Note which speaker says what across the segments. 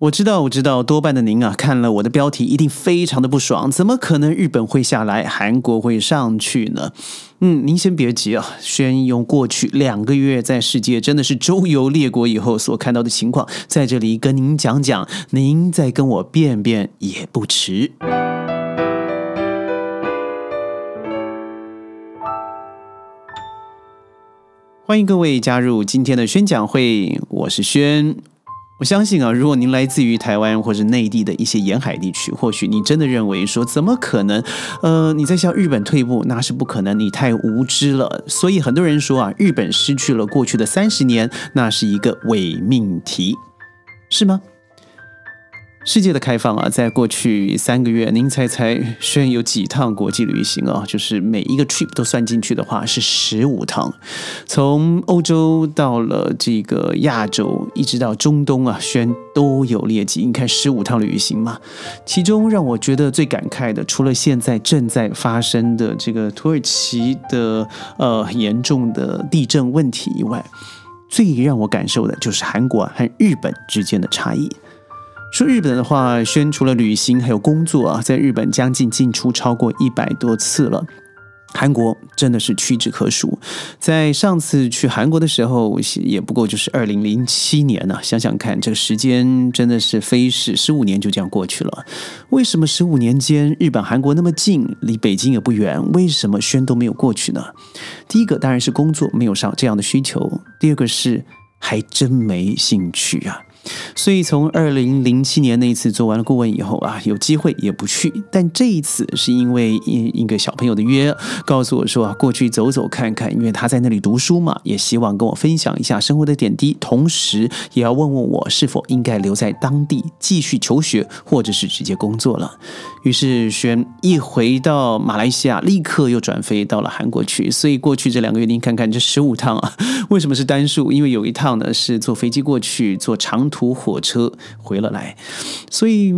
Speaker 1: 我知道，我知道，多半的您啊，看了我的标题，一定非常的不爽。怎么可能日本会下来，韩国会上去呢？嗯，您先别急啊，先用过去两个月在世界真的是周游列国以后所看到的情况，在这里跟您讲讲，您再跟我辩辩也不迟。欢迎各位加入今天的宣讲会，我是轩。我相信啊，如果您来自于台湾或者内地的一些沿海地区，或许你真的认为说，怎么可能？呃，你在向日本退步，那是不可能，你太无知了。所以很多人说啊，日本失去了过去的三十年，那是一个伪命题，是吗？世界的开放啊，在过去三个月，您猜猜，轩有几趟国际旅行啊？就是每一个 trip 都算进去的话，是十五趟。从欧洲到了这个亚洲，一直到中东啊，轩都有列举。你看十五趟旅行嘛，其中让我觉得最感慨的，除了现在正在发生的这个土耳其的呃严重的地震问题以外，最让我感受的就是韩国和日本之间的差异。说日本的话，宣除了旅行还有工作啊，在日本将近进出超过一百多次了。韩国真的是屈指可数。在上次去韩国的时候，也不过就是二零零七年呢。想想看，这个时间真的是飞逝，十五年就这样过去了。为什么十五年间日本、韩国那么近，离北京也不远？为什么轩都没有过去呢？第一个当然是工作没有上这样的需求，第二个是还真没兴趣啊。所以从二零零七年那一次做完了顾问以后啊，有机会也不去。但这一次是因为一一个小朋友的约，告诉我说啊，过去走走看看，因为他在那里读书嘛，也希望跟我分享一下生活的点滴，同时也要问问我是否应该留在当地继续求学，或者是直接工作了。于是轩一回到马来西亚，立刻又转飞到了韩国去。所以过去这两个月，您看看这十五趟啊，为什么是单数？因为有一趟呢是坐飞机过去，坐长途。火车回了来，所以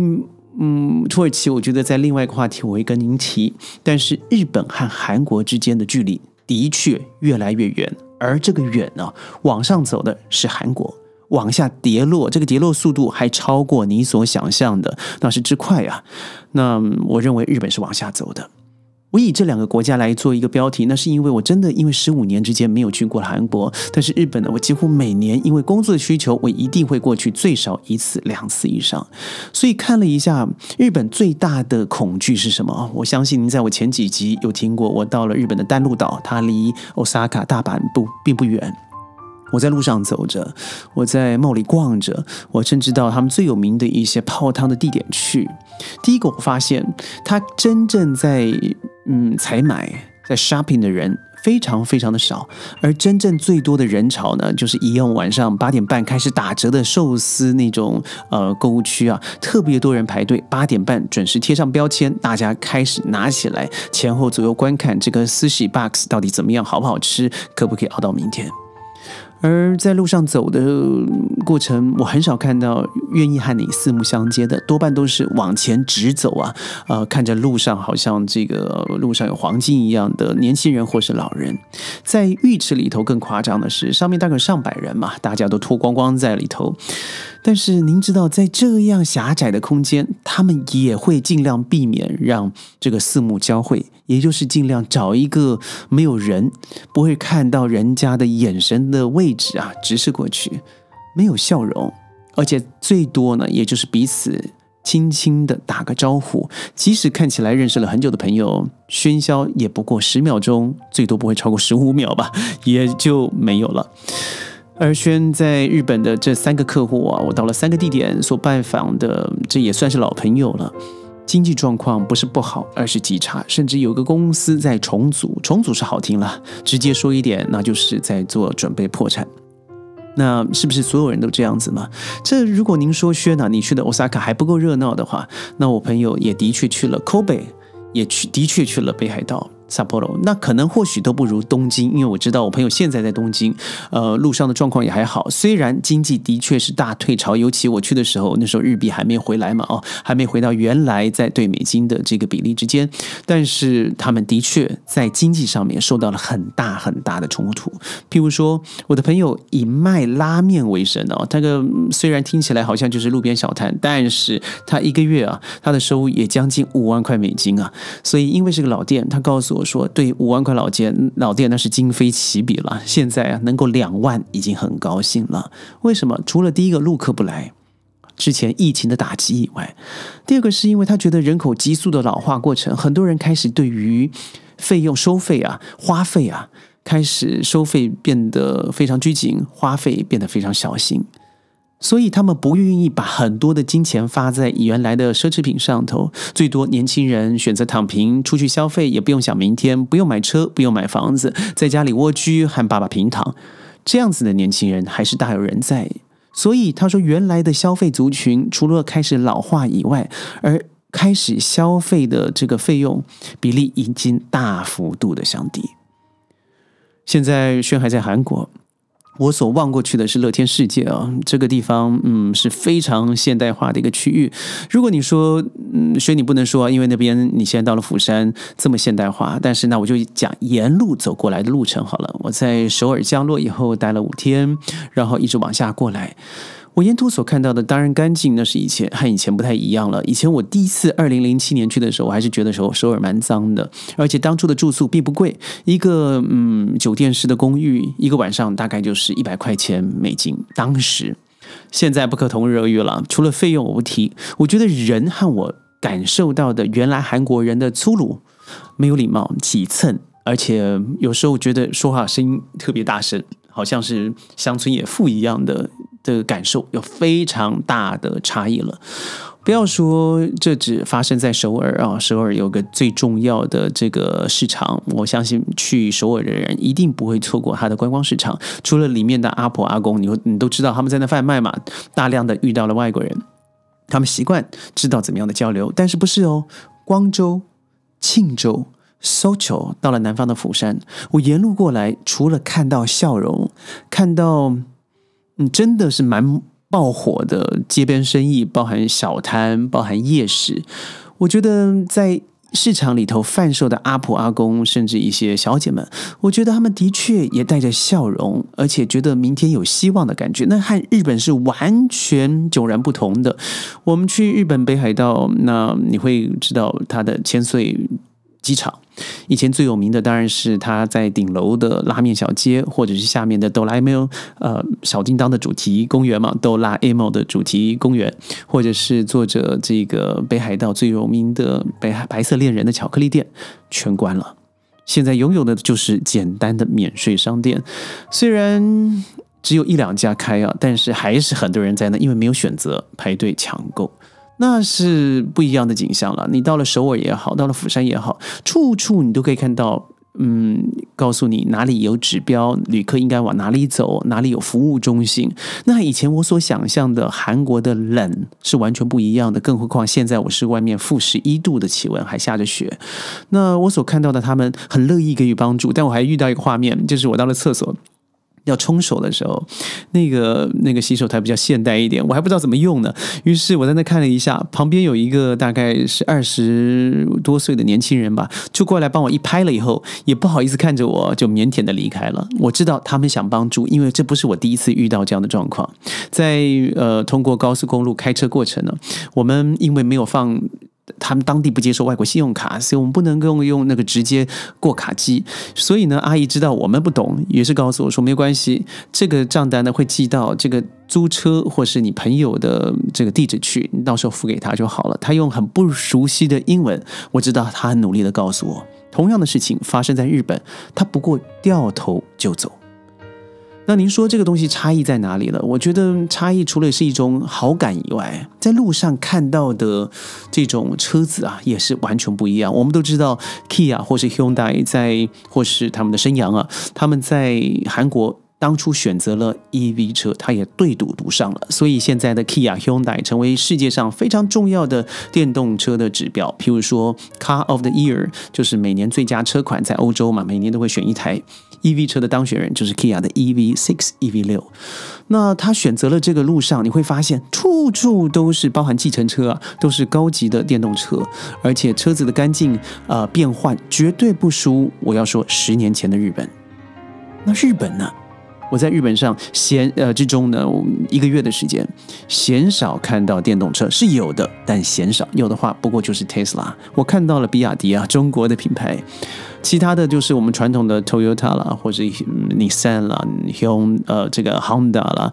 Speaker 1: 嗯，土耳其我觉得在另外一个话题我会跟您提，但是日本和韩国之间的距离的确越来越远，而这个远呢，往上走的是韩国，往下跌落，这个跌落速度还超过你所想象的，那是之快啊！那我认为日本是往下走的。我以这两个国家来做一个标题，那是因为我真的因为十五年之间没有去过韩国，但是日本呢，我几乎每年因为工作的需求，我一定会过去最少一次、两次以上。所以看了一下日本最大的恐惧是什么？我相信您在我前几集有听过，我到了日本的丹路岛，它离 Osaka 大阪不并不远。我在路上走着，我在梦里逛着，我甚至到他们最有名的一些泡汤的地点去。第一个，我发现他真正在嗯采买在 shopping 的人非常非常的少，而真正最多的人潮呢，就是一样晚上八点半开始打折的寿司那种呃购物区啊，特别多人排队，八点半准时贴上标签，大家开始拿起来前后左右观看这个私喜 box 到底怎么样，好不好吃，可不可以熬到明天。而在路上走的过程，我很少看到愿意和你四目相接的，多半都是往前直走啊，呃，看着路上好像这个路上有黄金一样的年轻人或是老人。在浴池里头更夸张的是，上面大概上百人嘛，大家都脱光光在里头。但是您知道，在这样狭窄的空间，他们也会尽量避免让这个四目交汇，也就是尽量找一个没有人不会看到人家的眼神的位一直啊，直视过去，没有笑容，而且最多呢，也就是彼此轻轻的打个招呼，即使看起来认识了很久的朋友，喧嚣也不过十秒钟，最多不会超过十五秒吧，也就没有了。而轩在日本的这三个客户啊，我到了三个地点所拜访的，这也算是老朋友了。经济状况不是不好，而是极差，甚至有个公司在重组。重组是好听了，直接说一点，那就是在做准备破产。那是不是所有人都这样子呢？这如果您说薛娜，你去的 Osaka 还不够热闹的话，那我朋友也的确去了 Kobe，也去的确去了北海道。札幌，那可能或许都不如东京，因为我知道我朋友现在在东京，呃，路上的状况也还好。虽然经济的确是大退潮，尤其我去的时候，那时候日币还没回来嘛，哦，还没回到原来在对美金的这个比例之间，但是他们的确在经济上面受到了很大很大的冲突。譬如说，我的朋友以卖拉面为生哦，他个虽然听起来好像就是路边小摊，但是他一个月啊，他的收入也将近五万块美金啊，所以因为是个老店，他告诉我。我说对五万块老店老店那是今非昔比了，现在啊能够两万已经很高兴了。为什么？除了第一个陆客不来，之前疫情的打击以外，第二个是因为他觉得人口急速的老化过程，很多人开始对于费用收费啊、花费啊，开始收费变得非常拘谨，花费变得非常小心。所以他们不愿意把很多的金钱发在原来的奢侈品上头，最多年轻人选择躺平，出去消费也不用想明天，不用买车，不用买房子，在家里蜗居和爸爸平躺，这样子的年轻人还是大有人在。所以他说，原来的消费族群除了开始老化以外，而开始消费的这个费用比例已经大幅度的降低。现在轩还在韩国。我所望过去的是乐天世界啊，这个地方嗯是非常现代化的一个区域。如果你说嗯，所以你不能说，因为那边你现在到了釜山这么现代化，但是那我就讲沿路走过来的路程好了。我在首尔降落以后待了五天，然后一直往下过来。我沿途所看到的当然干净，那是以前和以前不太一样了。以前我第一次二零零七年去的时候，我还是觉得首首尔蛮脏的，而且当初的住宿并不贵，一个嗯酒店式的公寓，一个晚上大概就是一百块钱美金。当时现在不可同日而语了，除了费用我不提，我觉得人和我感受到的原来韩国人的粗鲁、没有礼貌、挤蹭，而且有时候觉得说话声音特别大声，好像是乡村野妇一样的。的感受有非常大的差异了。不要说这只发生在首尔啊，首尔有个最重要的这个市场，我相信去首尔的人一定不会错过它的观光市场。除了里面的阿婆阿公，你你都知道他们在那贩卖嘛，大量的遇到了外国人，他们习惯知道怎么样的交流，但是不是哦？光州、庆州、搜求到了南方的釜山，我沿路过来，除了看到笑容，看到。嗯，真的是蛮爆火的街边生意，包含小摊，包含夜市。我觉得在市场里头贩售的阿婆阿公，甚至一些小姐们，我觉得他们的确也带着笑容，而且觉得明天有希望的感觉。那和日本是完全迥然不同的。我们去日本北海道，那你会知道它的千岁。机场以前最有名的当然是他在顶楼的拉面小街，或者是下面的哆啦 A 梦呃小叮当的主题公园嘛，哆啦 A 梦的主题公园，或者是做着这个北海道最有名的北海白色恋人的巧克力店，全关了。现在拥有的就是简单的免税商店，虽然只有一两家开啊，但是还是很多人在那，因为没有选择排队抢购。那是不一样的景象了。你到了首尔也好，到了釜山也好，处处你都可以看到，嗯，告诉你哪里有指标，旅客应该往哪里走，哪里有服务中心。那以前我所想象的韩国的冷是完全不一样的，更何况现在我是外面负十一度的气温，还下着雪。那我所看到的，他们很乐意给予帮助，但我还遇到一个画面，就是我到了厕所。要冲手的时候，那个那个洗手台比较现代一点，我还不知道怎么用呢。于是我在那看了一下，旁边有一个大概是二十多岁的年轻人吧，就过来帮我一拍了以后，也不好意思看着我，就腼腆的离开了。我知道他们想帮助，因为这不是我第一次遇到这样的状况。在呃通过高速公路开车过程呢，我们因为没有放。他们当地不接受外国信用卡，所以我们不能够用那个直接过卡机。所以呢，阿姨知道我们不懂，也是告诉我说没关系，这个账单呢会寄到这个租车或是你朋友的这个地址去，你到时候付给他就好了。他用很不熟悉的英文，我知道他很努力的告诉我，同样的事情发生在日本，他不过掉头就走。那您说这个东西差异在哪里了？我觉得差异除了是一种好感以外，在路上看到的这种车子啊，也是完全不一样。我们都知道，Kia 或是 Hyundai 在，或是他们的升阳啊，他们在韩国当初选择了 EV 车，他也对赌赌上了，所以现在的 Kia Hyundai 成为世界上非常重要的电动车的指标。譬如说 Car of the Year，就是每年最佳车款，在欧洲嘛，每年都会选一台 EV 车的当选人，就是 Kia 的 EV6，EV 六。那他选择了这个路上，你会发现处处都是包含计程车啊，都是高级的电动车，而且车子的干净呃变换绝对不输。我要说十年前的日本，那日本呢？我在日本上闲呃之中呢，我们一个月的时间，鲜少看到电动车是有的，但鲜少有的话，不过就是 Tesla。我看到了比亚迪啊，中国的品牌，其他的就是我们传统的 Toyota 啦，或者 Nissan 啦，Hyundai 呃这个 Honda 啦。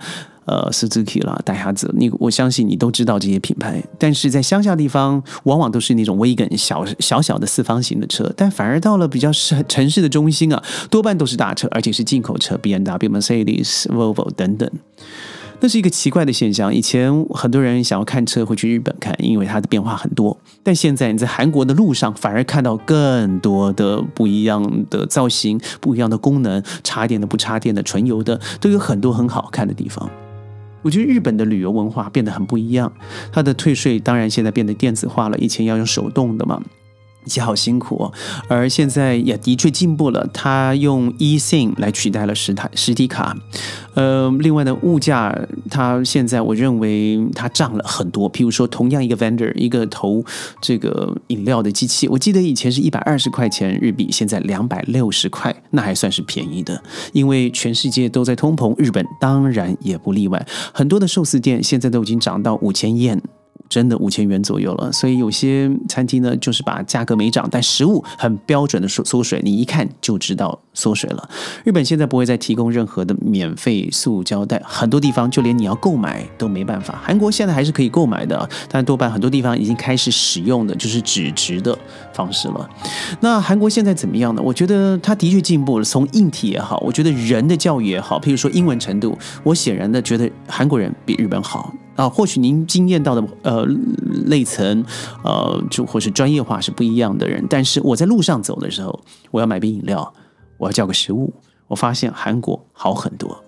Speaker 1: 呃，Suzuki 啦，带哈子，你我相信你都知道这些品牌，但是在乡下地方，往往都是那种 wagon 小小小的四方形的车，但反而到了比较市城市的中心啊，多半都是大车，而且是进口车，B N W、Mercedes、Volvo 等等。那是一个奇怪的现象。以前很多人想要看车会去日本看，因为它的变化很多。但现在你在韩国的路上，反而看到更多的不一样的造型、不一样的功能，插电的、不插电的、纯油的，都有很多很好看的地方。我觉得日本的旅游文化变得很不一样，它的退税当然现在变得电子化了，以前要用手动的嘛。以前好辛苦哦，而现在也的确进步了。他用 eSIM 来取代了实体实体卡。呃，另外呢，物价它现在我认为它涨了很多。譬如说，同样一个 vendor 一个投这个饮料的机器，我记得以前是一百二十块钱日币，现在两百六十块，那还算是便宜的。因为全世界都在通膨，日本当然也不例外。很多的寿司店现在都已经涨到五千円。真的五千元左右了，所以有些餐厅呢，就是把价格没涨，但食物很标准的缩缩水，你一看就知道缩水了。日本现在不会再提供任何的免费塑胶袋，很多地方就连你要购买都没办法。韩国现在还是可以购买的，但多半很多地方已经开始使用的就是纸质的方式了。那韩国现在怎么样呢？我觉得它的确进步了，从硬体也好，我觉得人的教育也好，譬如说英文程度，我显然的觉得韩国人比日本好。啊，或许您经验到的呃类层，呃就或是专业化是不一样的人，但是我在路上走的时候，我要买杯饮料，我要叫个食物，我发现韩国好很多。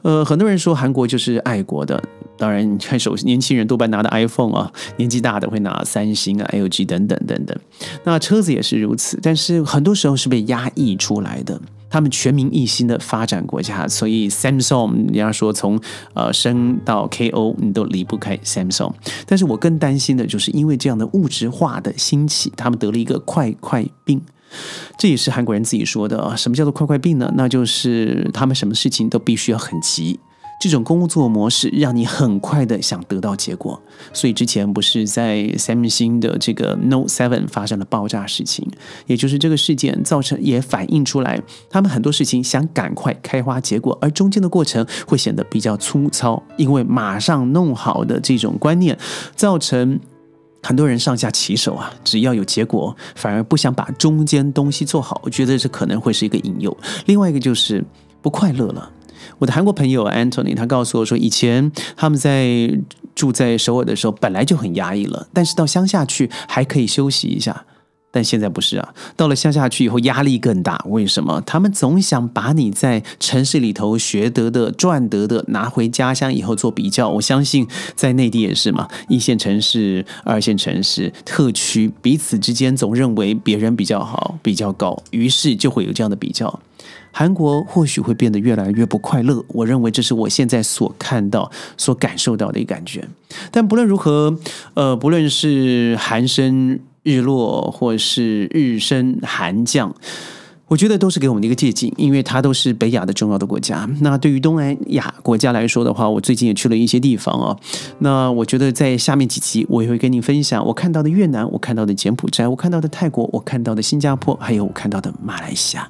Speaker 1: 呃，很多人说韩国就是爱国的，当然你看手年轻人多半拿的 iPhone 啊，年纪大的会拿三星啊、LG 等等等等，那车子也是如此，但是很多时候是被压抑出来的。他们全民一心的发展国家，所以 Samsung 人家说从呃升到 KO 你都离不开 Samsung。但是我更担心的就是因为这样的物质化的兴起，他们得了一个快快病。这也是韩国人自己说的啊。什么叫做快快病呢？那就是他们什么事情都必须要很急。这种工作模式让你很快的想得到结果，所以之前不是在三星的这个 Note Seven 发生了爆炸事情，也就是这个事件造成也反映出来，他们很多事情想赶快开花结果，而中间的过程会显得比较粗糙，因为马上弄好的这种观念，造成很多人上下其手啊，只要有结果，反而不想把中间东西做好，我觉得这可能会是一个引诱。另外一个就是不快乐了。我的韩国朋友 Anthony，他告诉我说，以前他们在住在首尔的时候，本来就很压抑了，但是到乡下去还可以休息一下，但现在不是啊，到了乡下去以后压力更大。为什么？他们总想把你在城市里头学得的、赚得的拿回家乡以后做比较。我相信在内地也是嘛，一线城市、二线城市、特区彼此之间总认为别人比较好、比较高，于是就会有这样的比较。韩国或许会变得越来越不快乐，我认为这是我现在所看到、所感受到的一感觉。但不论如何，呃，不论是韩生日落，或是日升寒降，我觉得都是给我们的一个借鉴，因为它都是北亚的重要的国家。那对于东南亚国家来说的话，我最近也去了一些地方哦。那我觉得在下面几集，我也会跟你分享我看到的越南，我看到的柬埔寨，我看到的泰国，我看到的新加坡，还有我看到的马来西亚。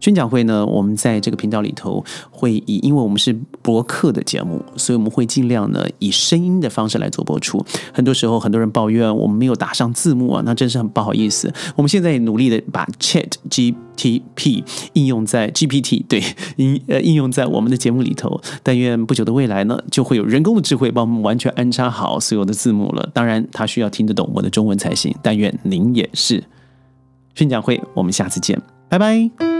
Speaker 1: 宣讲会呢，我们在这个频道里头会以，因为我们是博客的节目，所以我们会尽量呢以声音的方式来做播出。很多时候，很多人抱怨我们没有打上字幕啊，那真是很不好意思。我们现在也努力的把 Chat G T P 应用在 GPT 对应呃应用在我们的节目里头。但愿不久的未来呢，就会有人工的智慧帮我们完全安插好所有的字幕了。当然，他需要听得懂我的中文才行。但愿您也是。宣讲会，我们下次见，拜拜。